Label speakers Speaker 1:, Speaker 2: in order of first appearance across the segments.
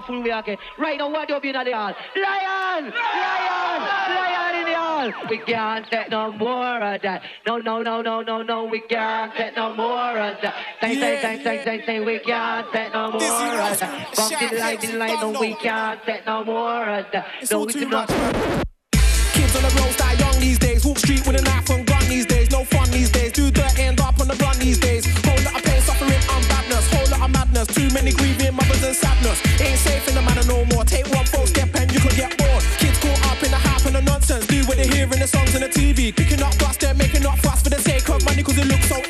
Speaker 1: now full we okay. Right now, what do you been at the hall? Lion! Lion! Lion in the hall! We can't take no more of that. No, no, no, no, no, no, we can't take no more of that. Say, say, say, say, say, say, we can't take no more of that. Bump the light, the light, no, we can't take no more of that. No, we cannot.
Speaker 2: Kids on the road start young these days. Walk street with a knife and gun these days. No fun these days. Do dirt, end up on the run these days. And sadness. Ain't safe in the manner no more. Take one false step and you could get bored. Kids caught up in the hype and the nonsense. Do what they hear in the songs and the TV. Picking up dust, they're making up fuss for the sake of money cause it looks so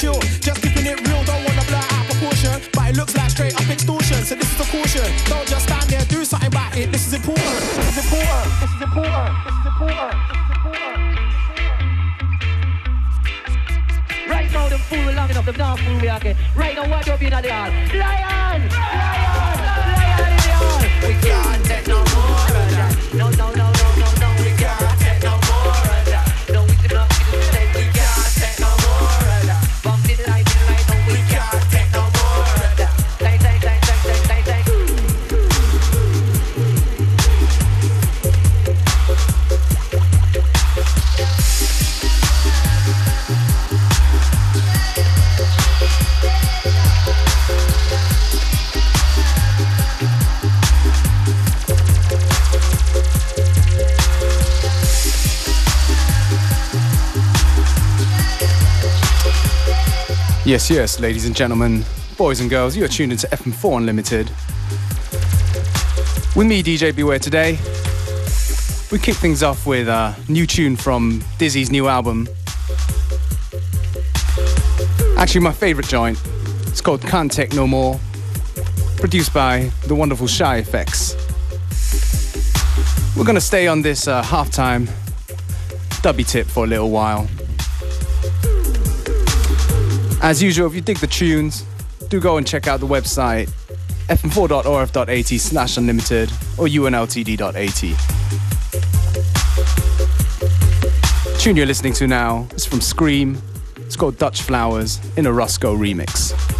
Speaker 2: chill. Just keeping it real, don't wanna blow out proportion. But it looks like straight up extortion. So this is a caution. Don't just stand there, do something about it. This is important. This is important. This is important. This is important. This is important.
Speaker 1: Right now, them fool long enough, them not fool we okay. Right now, what you been at the hall?
Speaker 3: Yes, yes, ladies and gentlemen, boys and girls, you are tuned into FM4 Unlimited. With me, DJ Beware, today. We kick things off with a new tune from Dizzy's new album. Actually, my favorite joint. It's called Can't Take No More, produced by the wonderful Shy FX. We're gonna stay on this uh, halftime dubby tip for a little while. As usual, if you dig the tunes, do go and check out the website fm4.orf.at slash unlimited or unltd.at. Tune you're listening to now is from Skream. It's called Dutch Flowers in a Roscoe remix.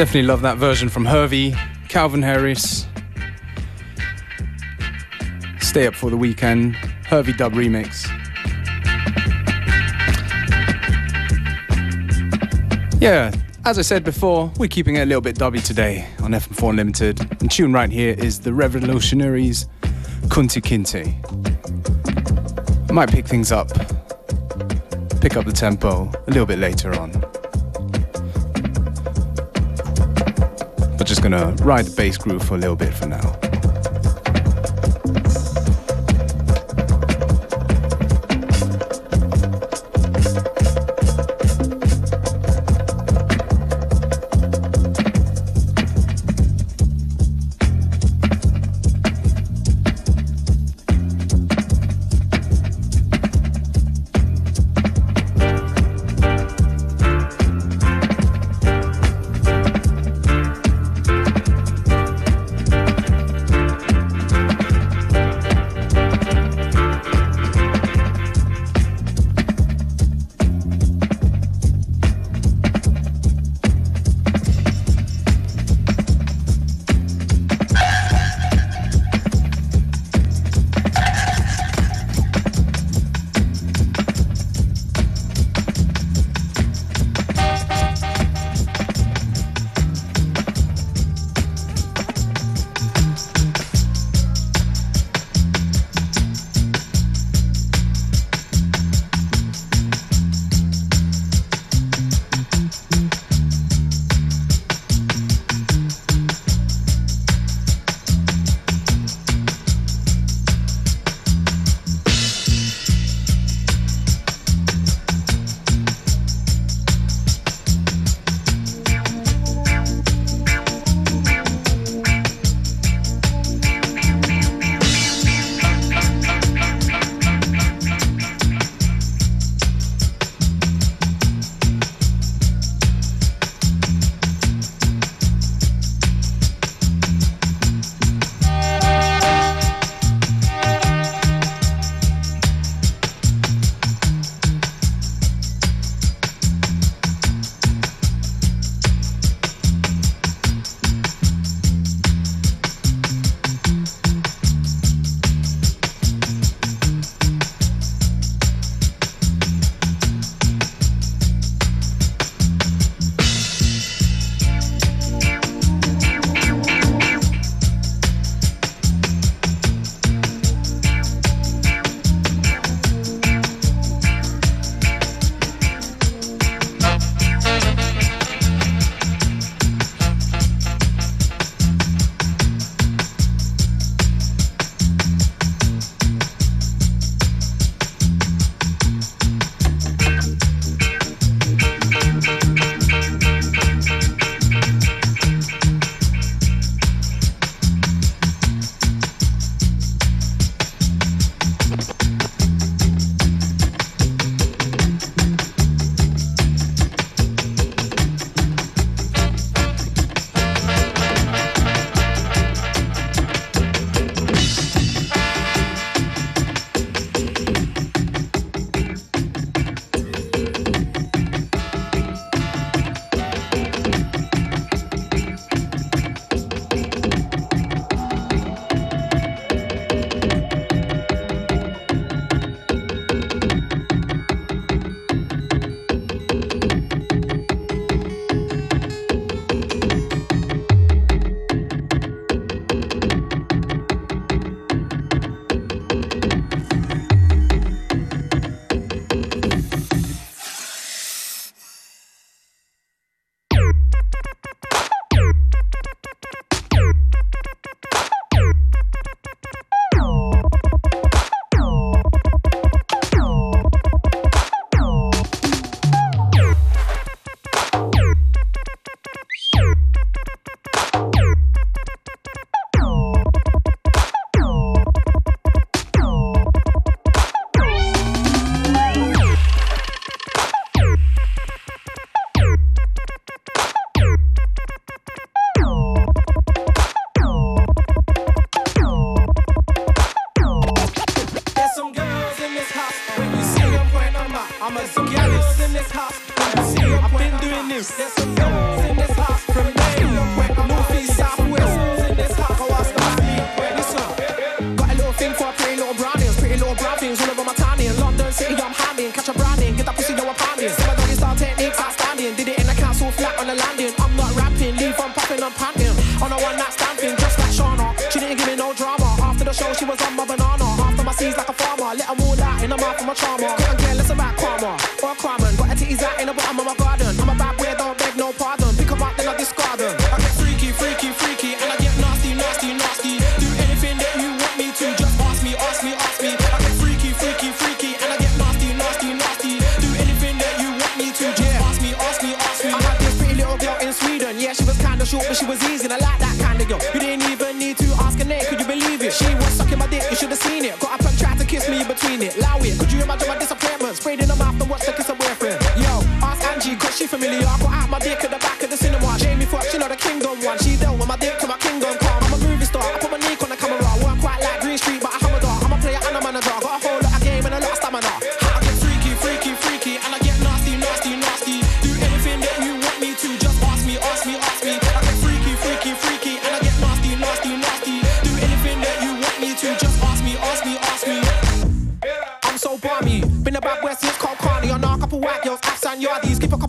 Speaker 3: Definitely love that version from Hervey, Calvin Harris. Stay up for the weekend, Hervey dub remix. Yeah, as I said before, we're keeping it a little bit dubby today on FM4 Limited. And tune right here is the Revolutionaries Kunta Kinte. Might pick things up, pick up the tempo a little bit later on. Just gonna ride the bass groove for a little bit for now.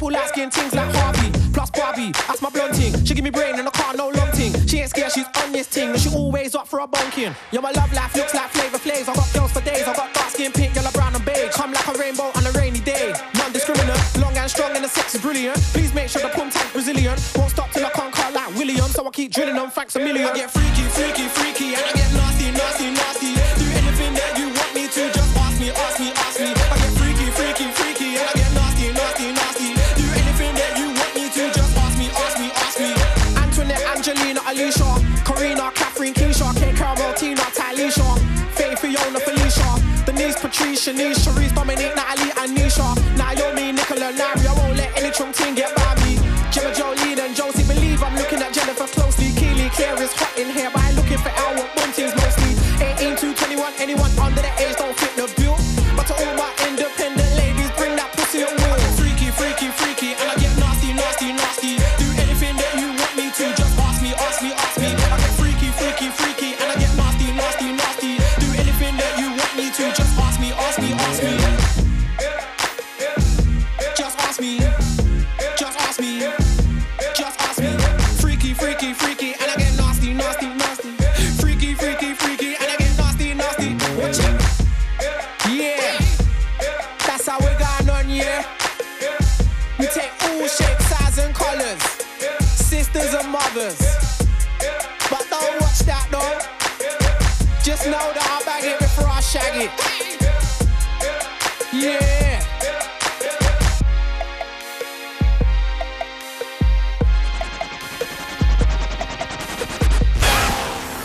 Speaker 2: Couple light skin things like Harvey, plus Barbie. That's my blonde thing. She give me brain and I can't no long thing. She ain't scared, she's on this thing. And she always up for a bonking. Yeah, my love life looks like flavor flays. I got girls for days. I got dark skin, pink, yellow, brown, and beige. Come like a rainbow on a rainy day. Non discriminate, long and strong, and the sex is brilliant. Please make sure the pump tank resilient. Won't stop till I can't cut like William. So I keep drilling them, thanks a million. Get freaky, freaky, freaky. Shanice, Sharice, Dominique, Natalie. niggas know that I'm back here before I shag it. Yeah.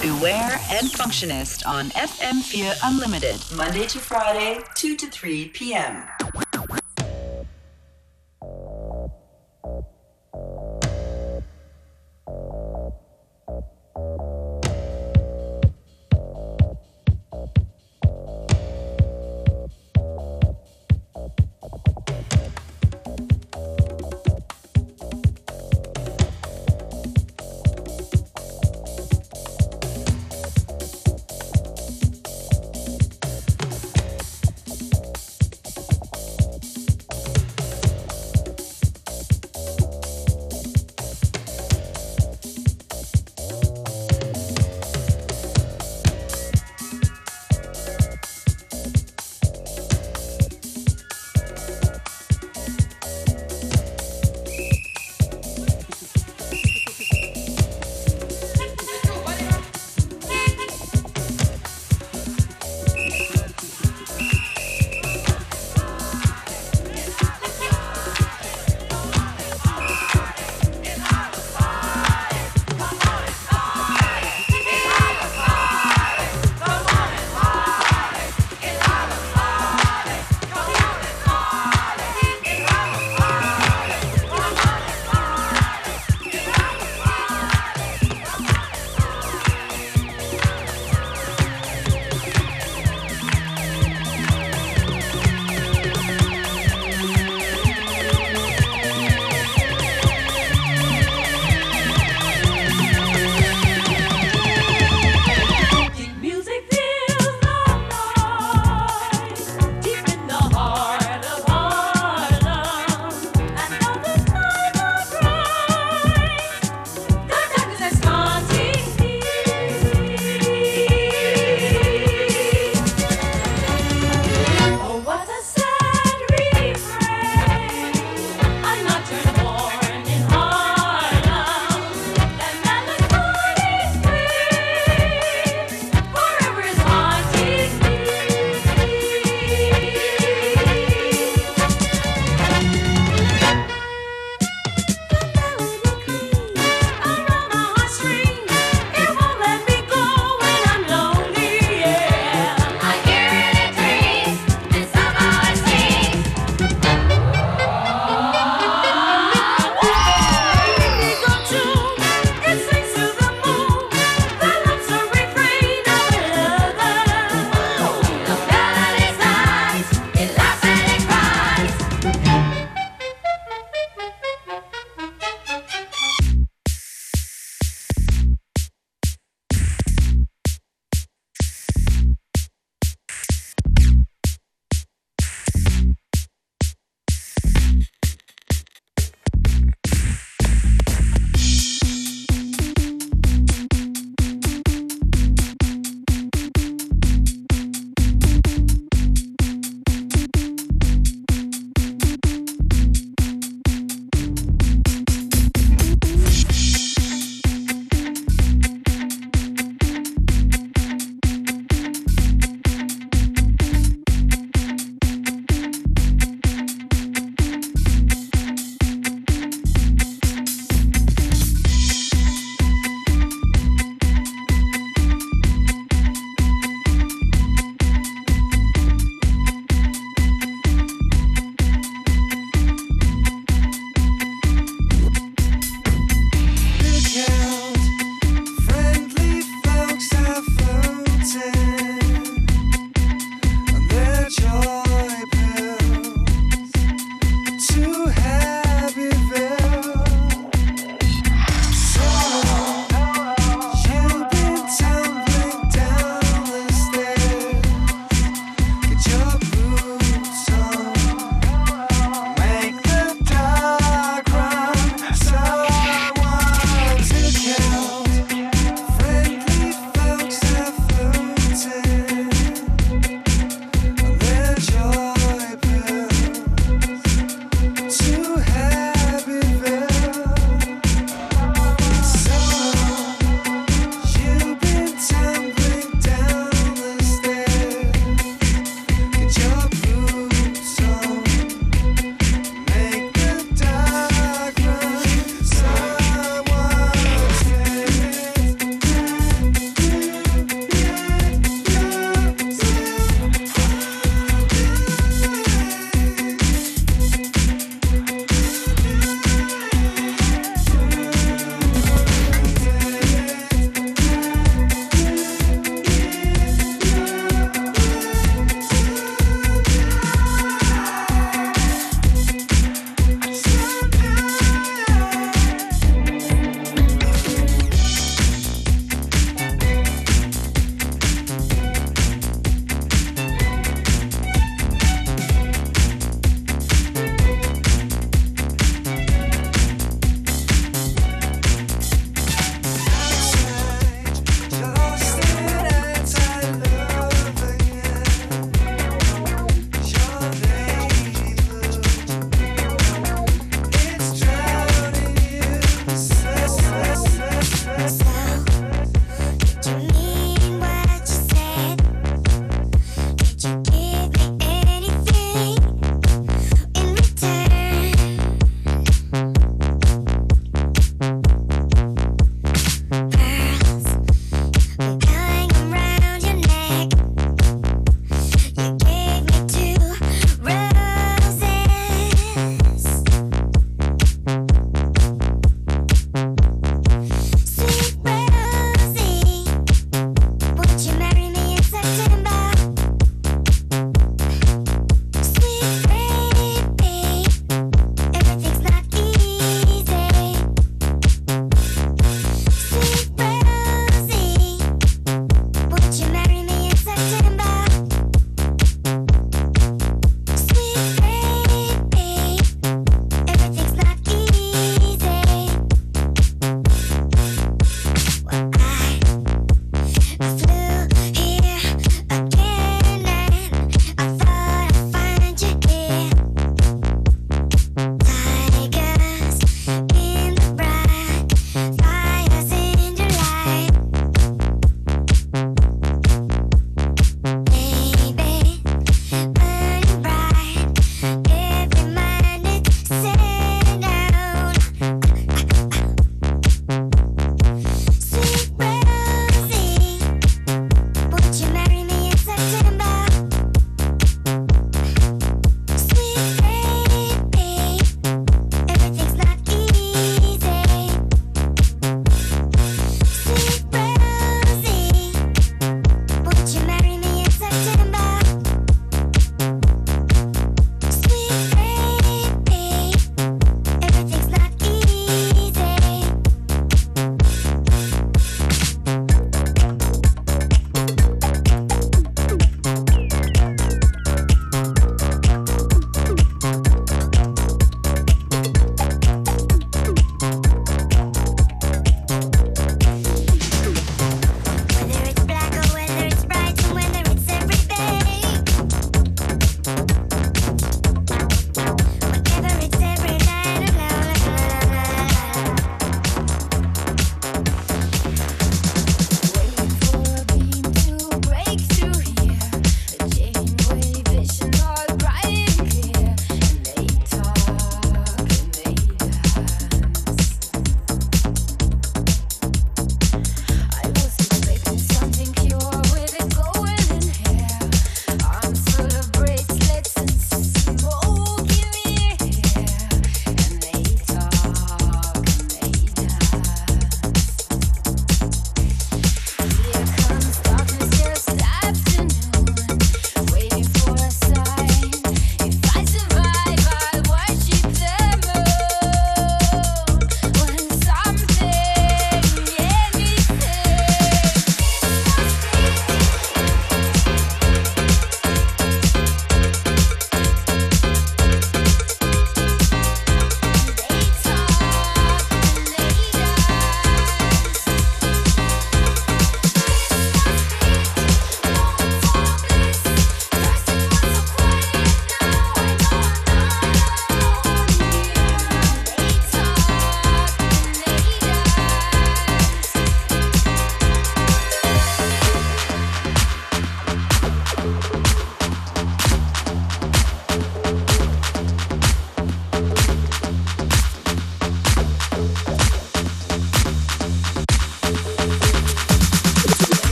Speaker 4: Beware and Functionist on FM4 Unlimited, Monday to Friday, 2 to 3 p.m.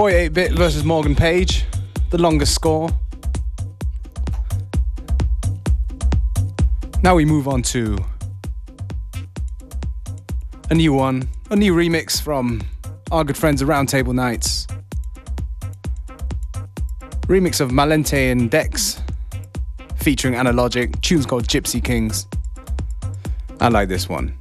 Speaker 3: Boy 8 Bit versus Morgan Page, the longest score. Now we move on to a new one, a new remix from our good friends at Round Table Knights. Remix of Malente and Dex featuring Analogic, tunes called Gypsy Kings. I like this one.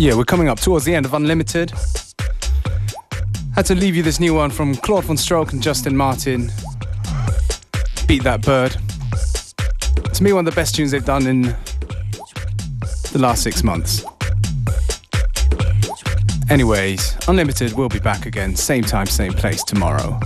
Speaker 3: Yeah, we're coming up towards the end of Unlimited. Had to leave you this new one from Claude Von Stroke and Justin Martin. Beat That Bird. To me, one of the best tunes they've done in the last six months. Anyways, Unlimited will be back again, same time, same place tomorrow.